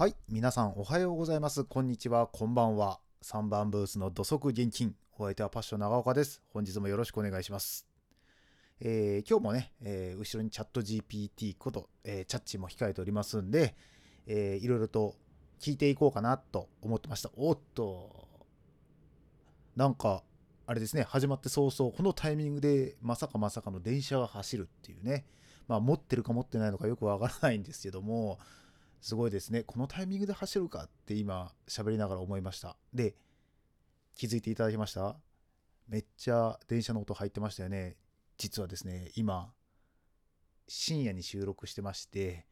はい、皆さんおはようございます。こんにちは、こんばんは。3番ブースの土足現金。お相手はパッション長岡です。本日もよろしくお願いします。えー今日もね、えー後ろにチャット GPT こと、えーチャッチも控えておりますんで、えーいろいろと聞いていこうかなと思ってました。おっと、なんか、あれですね、始まって早々、このタイミングでまさかまさかの電車が走るっていうね、まあ持ってるか持ってないのかよくわからないんですけども、すごいですね。このタイミングで走るかって今喋りながら思いました。で、気づいていただきました？めっちゃ電車の音入ってましたよね。実はですね、今、深夜に収録してまして、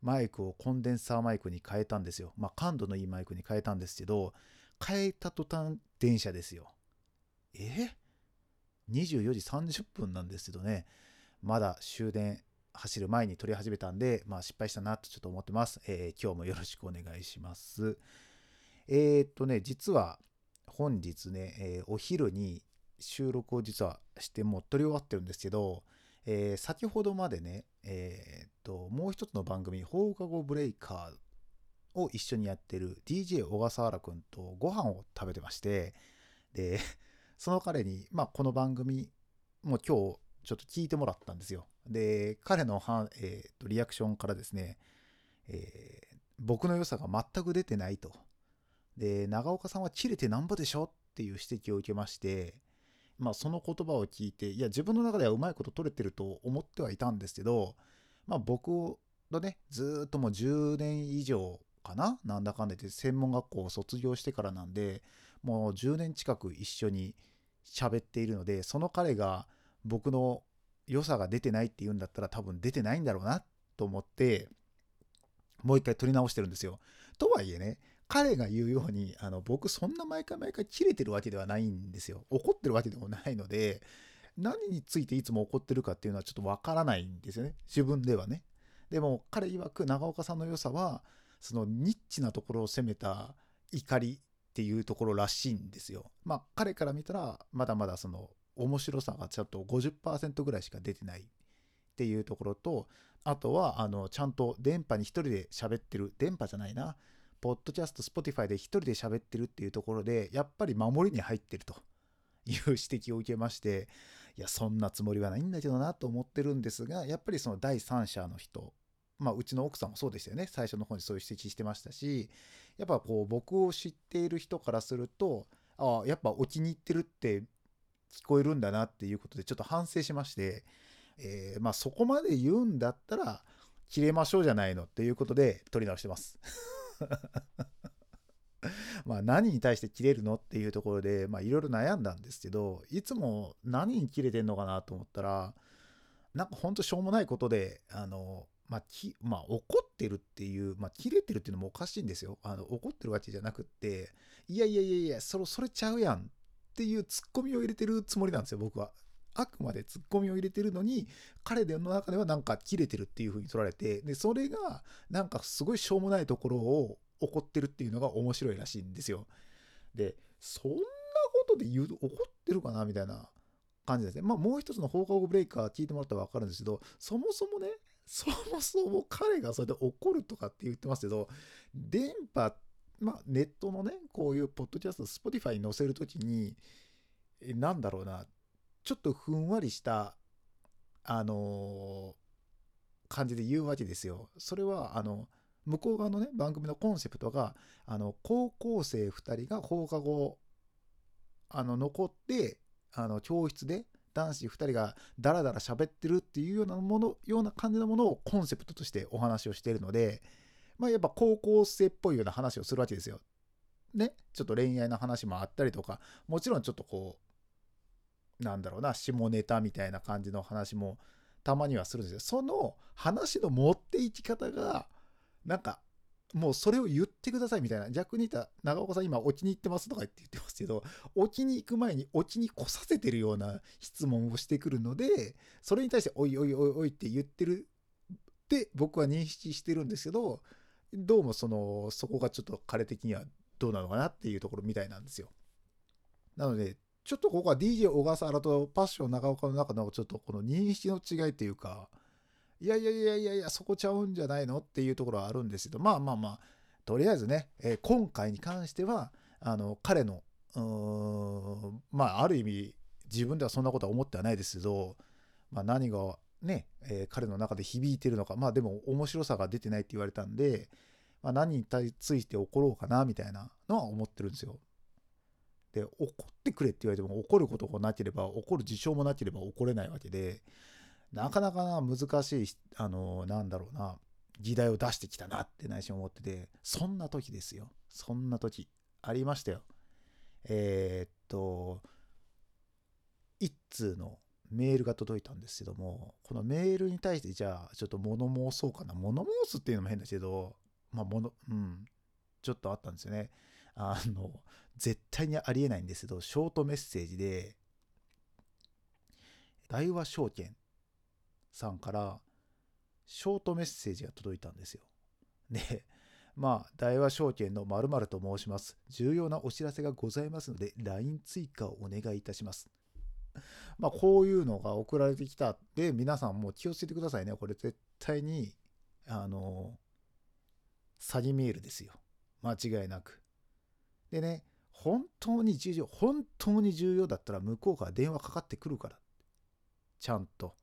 マイクをコンデンサーマイクに変えたんですよ。まあ感度のいいマイクに変えたんですけど、変えた途端電車ですよ。え ?24 時30分なんですけどね、まだ終電走る前に撮り始めたんで、まあ失敗したなとちょっと思ってます。えー今日もよろしくお願いします。えーっとね、実は本日ね、えーお昼に収録を実はしてもう撮り終わってるんですけど、えー先ほどまでね、えーっと、もう一つの番組、放課後ブレイカーを一緒にやってる DJ 小笠原くんとご飯を食べてまして、で、その彼に、まあこの番組も今日ちょっと聞いてもらったんですよ。で、彼のは、えーとリアクションからですね、えー僕の良さが全く出てないと。で、長岡さんは切れてなんぼでしょっていう指摘を受けまして、まあその言葉を聞いて、いや自分の中ではうまいこと取れてると思ってはいたんですけど、まあ僕のね、ずっともう10年以上かななんだかんだ言って専門学校を卒業してからなんで、もう10年近く一緒に喋っているので、その彼が僕の良さが出てないって言うんだったら多分出てないんだろうなと思って、もう一回撮り直してるんですよ。とはいえね、彼が言うように、あの僕そんな毎回毎回切れてるわけではないんですよ。怒ってるわけでもないので、何についていつも怒ってるかっていうのはちょっとわからないんですよね。自分ではね。でも彼曰く長岡さんの良さは、そのニッチなところを攻めた怒りっていうところらしいんですよ。まあ彼から見たら、まだまだその面白さがちょっと50%ぐらいしか出てないっていうところと、あとは、あの、ちゃんと電波に一人で喋ってる、電波じゃないな、ポッドキャスト、 Spotify で一人で喋ってるっていうところで、やっぱり守りに入ってるという指摘を受けまして、いや、そんなつもりはないんだけどなと思ってるんですが、やっぱりその第三者の人、まあ、うちの奥さんもそうでしたよね。最初の方にそういう指摘してましたし、やっぱこう、僕を知っている人からすると、ああ、やっぱお気に入ってるって聞こえるんだなっていうことで、ちょっと反省しまして、えーまあそこまで言うんだったら切れましょうじゃないのっていうことで取り直してます。まあ何に対して切れるのっていうところでまあいろいろ悩んだんですけどいつも何に切れてんのかなと思ったらなんかほんとしょうもないことであのまあきまあ怒ってるっていうまあ切れてるっていうのもおかしいんですよあの怒ってるわけじゃなくっていやいやいやいやそれそれちゃうやんっっていうツッコミを入れてるつもりなんですよ僕は。あくまでツッコミを入れてるのに彼の中ではなんか切れてるっていう風に取られて。でそれがなんかすごいしょうもないところを怒ってるっていうのが面白いらしいんですよ。でそんなことで言うと怒ってるかなみたいな感じですね。まあもう一つの放課後ブレイカー聞いてもらったら分かるんですけどそもそもねそもそも彼がそれで怒るとかって言ってますけど電波ってまあネットのねこういうポッドキャスト Spotify に載せるときになんだろうなちょっとふんわりした、あのー感じで言うわけですよ。それは、あの、向こう側のね、番組のコンセプトが、あの、高校生2人が放課後、あの、残って、あの、教室で男子2人がダラダラ喋ってるっていうようなもの、ような感じのものをコンセプトとしてお話をしているので、まあ、やっぱ高校生っぽいような話をするわけですよ。ね、ちょっと恋愛の話もあったりとか、もちろんちょっとこう、なんだろうな、下ネタみたいな感じの話もたまにはするんですよ。その話の持っていき方が、なんか、もうそれを言ってくださいみたいな。逆に言ったら、長岡さん今、お気に入ってますとか言って言ってますけど、お気に行く前にお気に来させてるような質問をしてくるので、それに対して、おいおいおいおいって言ってるって僕は認識してるんですけど、どうもその、そこがちょっと彼的にはどうなのかなっていうところみたいなんですよ。なので、ちょっとここは DJ 小笠原とパッション長岡の中のちょっとこの認識の違いというか、いやいやいやいやいや、そこちゃうんじゃないのっていうところはあるんですけど、まあまあまあ、とりあえずね、えー今回に関しては、あの、彼の、うーん、まあ、ある意味、自分ではそんなことは思ってはないですけど、まあ、何がね、えー彼の中で響いてるのか、まあでも面白さが出てないって言われたんで、まあ、何について怒ろうかなみたいなのは思ってるんですよ。で、怒ってくれって言われても怒ることがなければ、怒る事象もなければ怒れないわけで、なかなかな難しい、あの、なんだろうな、議題を出してきたなって内心思ってて、そんな時ですよ。そんな時。ありましたよ。えーっと、一通のメールが届いたんですけども、このメールに対してじゃあちょっと物申そうかな。物申すっていうのも変だけど、まあ物、うん、ちょっとあったんですよね。あの、絶対にありえないんですけど、ショートメッセージで、大和証券さんからショートメッセージが届いたんですよ。で、まあ、大和証券の〇〇と申します。重要なお知らせがございますので、LINE 追加をお願いいたします。まあ、こういうのが送られてきたで、皆さんもう気をつけてくださいね。これ絶対に、あの、詐欺メールですよ。間違いなく。でね、本当に重要、本当に重要だったら向こうから電話かかってくるから。ちゃんと、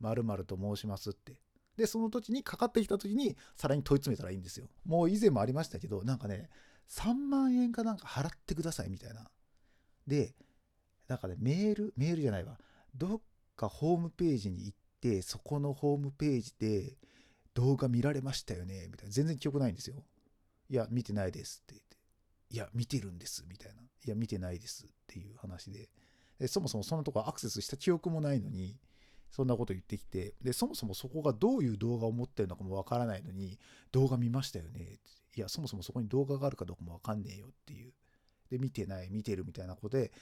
〇〇と申しますって。で、その時にかかってきた時に、さらに問い詰めたらいいんですよ。もう以前もありましたけど、なんかね、3万円かなんか払ってくださいみたいな。で、なんかね、メール、メールじゃないわ。どっかホームページに行って、そこのホームページで動画見られましたよねみたいな。全然記憶ないんですよ。いや、見てないですって言って。いや、見てるんですみたいな。いや、見てないですっていう話で。でそもそもそのとこアクセスした記憶もないのに、そんなこと言ってきて、で、そもそもそこがどういう動画を持ってるのかもわからないのに、動画見ましたよねって。いや、そもそもそこに動画があるかどうかもわかんねえよっていう。で、見てない、見てるみたいなことで、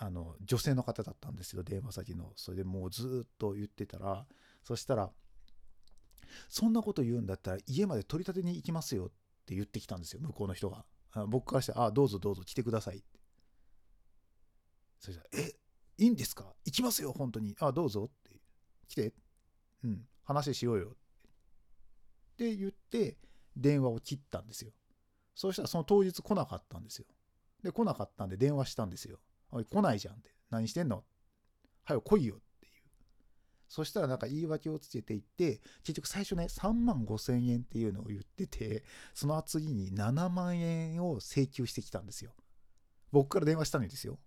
あの、女性の方だったんですよ、電話先の。それでもうずっと言ってたら、そしたら、そんなこと言うんだったら家まで取り立てに行きますよって言ってきたんですよ、向こうの人が。僕からして、あ、どうぞどうぞ来てくださいって。そしたら、え、いいんですか？行きますよ、本当に。あ、どうぞって。来て。うん、話しようよ。って言って、電話を切ったんですよ。そうしたらその当日来なかったんですよ。で、来なかったんで電話したんですよ。おい、来ないじゃんって。何してんの？はよ、来いよっていう。そしたらなんか言い訳をつけていって、結局最初ね、3万5千円っていうのを言ってて、その次に7万円を請求してきたんですよ。僕から電話したんですよ。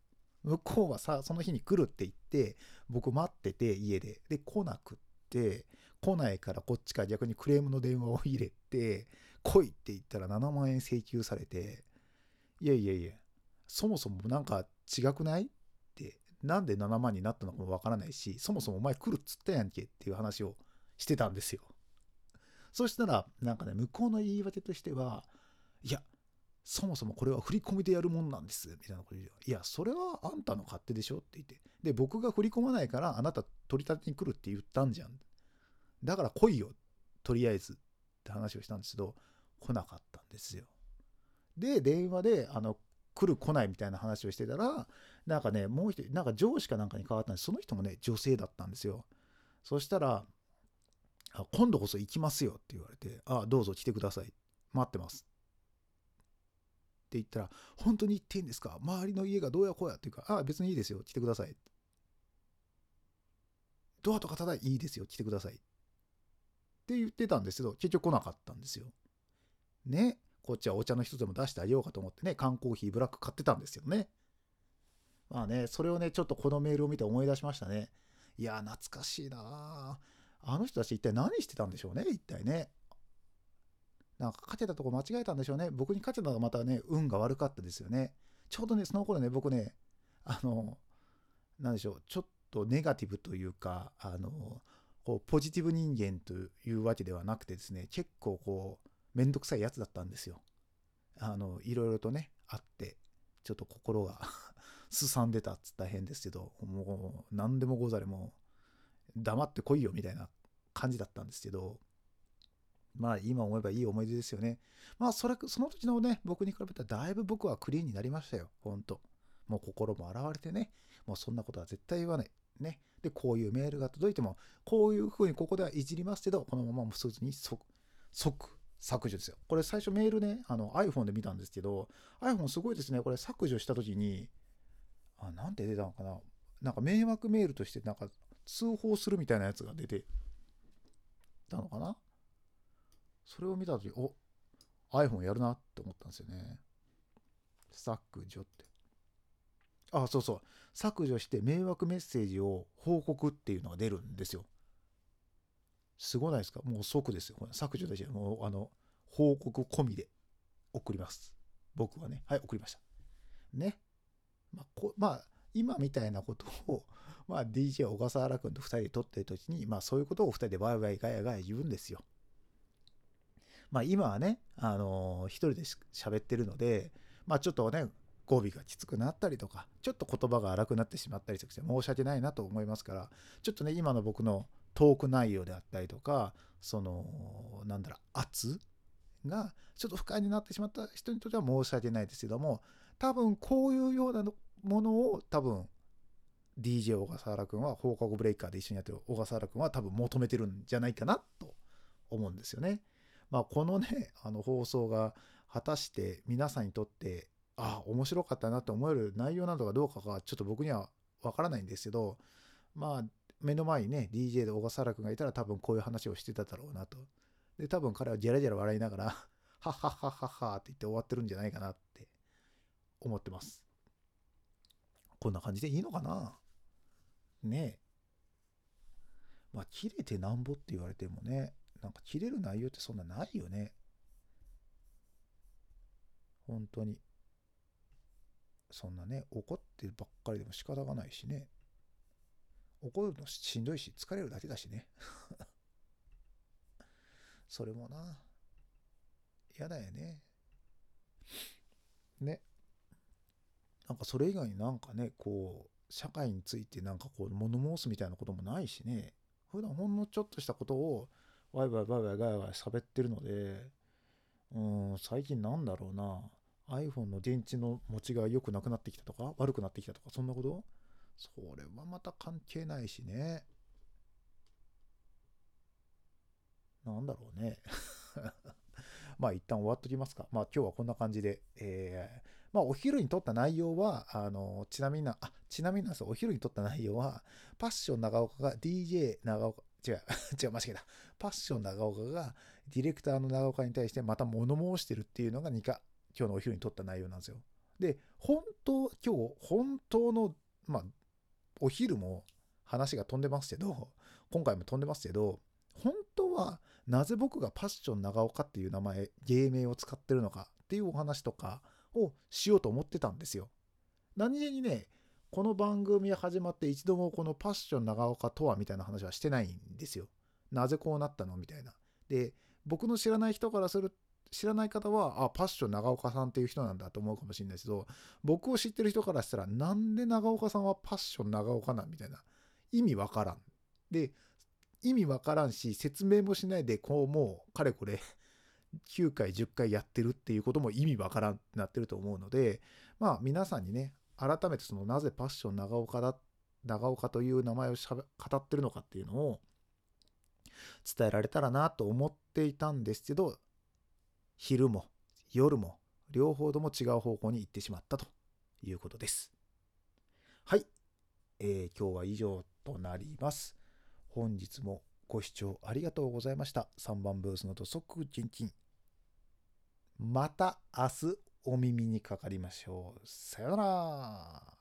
向こうはさ、その日に来るって言って、僕待ってて、家で。で、来なくって、来ないからこっちから逆にクレームの電話を入れて、来いって言ったら7万円請求されて、いやいやいや、そもそもなんか違くない？って、なんで7万になったのかもわからないし、そもそもお前来るっつったやんけっていう話をしてたんですよ。そしたら、なんかね、向こうの言い訳としては、いや、そもそもこれは振り込みでやるもんなんです、みたいなこと言う。いや、それはあんたの勝手でしょって言って。で、僕が振り込まないから、あなた取り立てに来るって言ったんじゃん。だから来いよ、とりあえずって話をしたんですけど、来なかったんですよ。で、電話で、あの、来る来ないみたいな話をしてたら、なんかね、もう一人、なんか上司かなんかに変わったんです。その人もね、女性だったんですよ。そしたら、あ今度こそ行きますよって言われて、あ、どうぞ来てください。待ってます。って言ったら、本当に行っていいんですか？周りの家がどうやこうやっていうか、あ、別にいいですよ。来てください。ドアとかただいいですよ。来てください。って言ってたんですけど、結局来なかったんですよ。ね。こっちはお茶の一つでも出してあげようかと思ってね、缶コーヒーブラック買ってたんですよね。まあね、それをね、ちょっとこのメールを見て思い出しましたね。いや、懐かしいなあの人たち一体何してたんでしょうね、一体ね。なんか勝てたとこ間違えたんでしょうね。僕に勝てたのがまたね、運が悪かったですよね。ちょうどね、その頃ね、僕ね、あの、なんでしょう、ちょっとネガティブというか、あの、こうポジティブ人間というわけではなくてですね、結構こう、めんどくさいやつだったんですよ。あの、いろいろとね、あって、ちょっと心が すさんでたっつったら変ですけど、もう何でもござれも黙ってこいよみたいな感じだったんですけど、まあ今思えばいい思い出ですよね。まあそれ、その時のね、僕に比べたらだいぶ僕はクリーンになりましたよ。ほんと。もう心も洗われてね、もうそんなことは絶対言わない。ね。で、こういうメールが届いても、こういうふうにここではいじりますけど、このままもうすぐに即、即削除ですよ。これ最初メールね、あの iPhone で見たんですけど、iPhone すごいですね。これ削除した時に、あ、なんて出たのかな。なんか迷惑メールとしてなんか通報するみたいなやつが出てたのかな。それを見た時、お iPhone やるなって思ったんですよね。削除って。あ、そうそう。削除して迷惑メッセージを報告っていうのが出るんですよ。すごないですか？もう即ですよ。削除だし、もうあの、報告込みで送ります。僕はね。はい、送りました。ね。まあ、こまあ、今みたいなことを、まあ、DJ 小笠原君と2人で撮ってる時に、まあ、そういうことを2人でワイワイガヤガヤ言うんですよ。まあ、今はね、あのー、一人で喋ってるので、まあ、ちょっとね、語尾がきつくなったりとか、ちょっと言葉が荒くなってしまったりとかして申し訳ないなと思いますから、ちょっとね、今の僕のトーク内容であったりとか、その、なんだろう、圧がちょっと不快になってしまった人にとっては申し訳ないですけども、多分こういうようなものを多分 DJ 小笠原君は放課後ブレイカーで一緒にやってる小笠原君は多分求めてるんじゃないかなと思うんですよね。まあこのね、あの放送が果たして皆さんにとってあ面白かったなと思える内容なのかどうかがちょっと僕にはわからないんですけどまあ目の前にね DJ で小笠原君がいたら多分こういう話をしてただろうなとで多分彼はジャラジャラ笑いながらはっはっはっはっはって言って終わってるんじゃないかなって思ってますこんな感じでいいのかなねえまあ切れてなんぼって言われてもねなんか切れる内容ってそんなないよね本当にそんなね、怒ってばっかりでも仕方がないしね。怒るのしんどいし、疲れるだけだしね。それもな、嫌だよね。ね。なんかそれ以外になんかね、こう、社会についてなんかこう、物申すみたいなこともないしね。普段ほんのちょっとしたことを、ワイワイワイワイガヤガヤ喋ってるので、うん、最近なんだろうな。iPhone の電池の持ちが良くなくなってきたとか、悪くなってきたとか、そんなこと？それはまた関係ないしね。なんだろうね。まあ一旦終わっときますか。まあ今日はこんな感じで、えー、まあお昼に撮った内容は、あの、ちなみにな、あ、ちなみになんですよ、お昼に撮った内容は、パッション長岡が DJ 長岡、違う、違う、間違えた。パッション長岡がディレクターの長岡に対してまた物申してるっていうのが2か、今日のお昼に撮った内容なんですよ。で、本当、今日、本当の、まあ、お昼も話が飛んでますけど、今回も飛んでますけど、本当はなぜ僕がパッション長岡っていう名前、芸名を使ってるのかっていうお話とかをしようと思ってたんですよ。何気にね、この番組始まって一度もこのパッション長岡とはみたいな話はしてないんですよ。なぜこうなったのみたいな。で、僕の知らない人からする知らない方は、あ、パッション長岡さんっていう人なんだと思うかもしれないですけど、僕を知ってる人からしたら、なんで長岡さんはパッション長岡なんみたいな。意味わからん。で、意味わからんし、説明もしないで、こうもう、かれこれ9回、10回やってるっていうことも意味わからんってなってると思うので、まあ皆さんにね、改めてそのなぜパッション長岡だ、長岡という名前を語ってるのかっていうのを伝えられたらなと思っていたんですけど、昼も夜も両方とも違う方向に行ってしまったということです。はい、えー、今日は以上となります。本日もご視聴ありがとうございました。3番ブースの土足キンキン。また明日お耳にかかりましょう。さよなら。